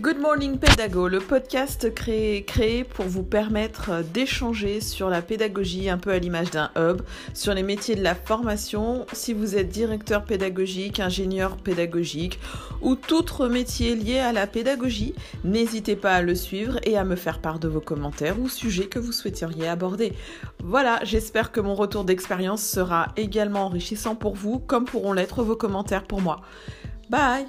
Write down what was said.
Good Morning Pédago, le podcast créé, créé pour vous permettre d'échanger sur la pédagogie un peu à l'image d'un hub, sur les métiers de la formation, si vous êtes directeur pédagogique, ingénieur pédagogique ou tout autre métier lié à la pédagogie, n'hésitez pas à le suivre et à me faire part de vos commentaires ou sujets que vous souhaiteriez aborder. Voilà, j'espère que mon retour d'expérience sera également enrichissant pour vous, comme pourront l'être vos commentaires pour moi. Bye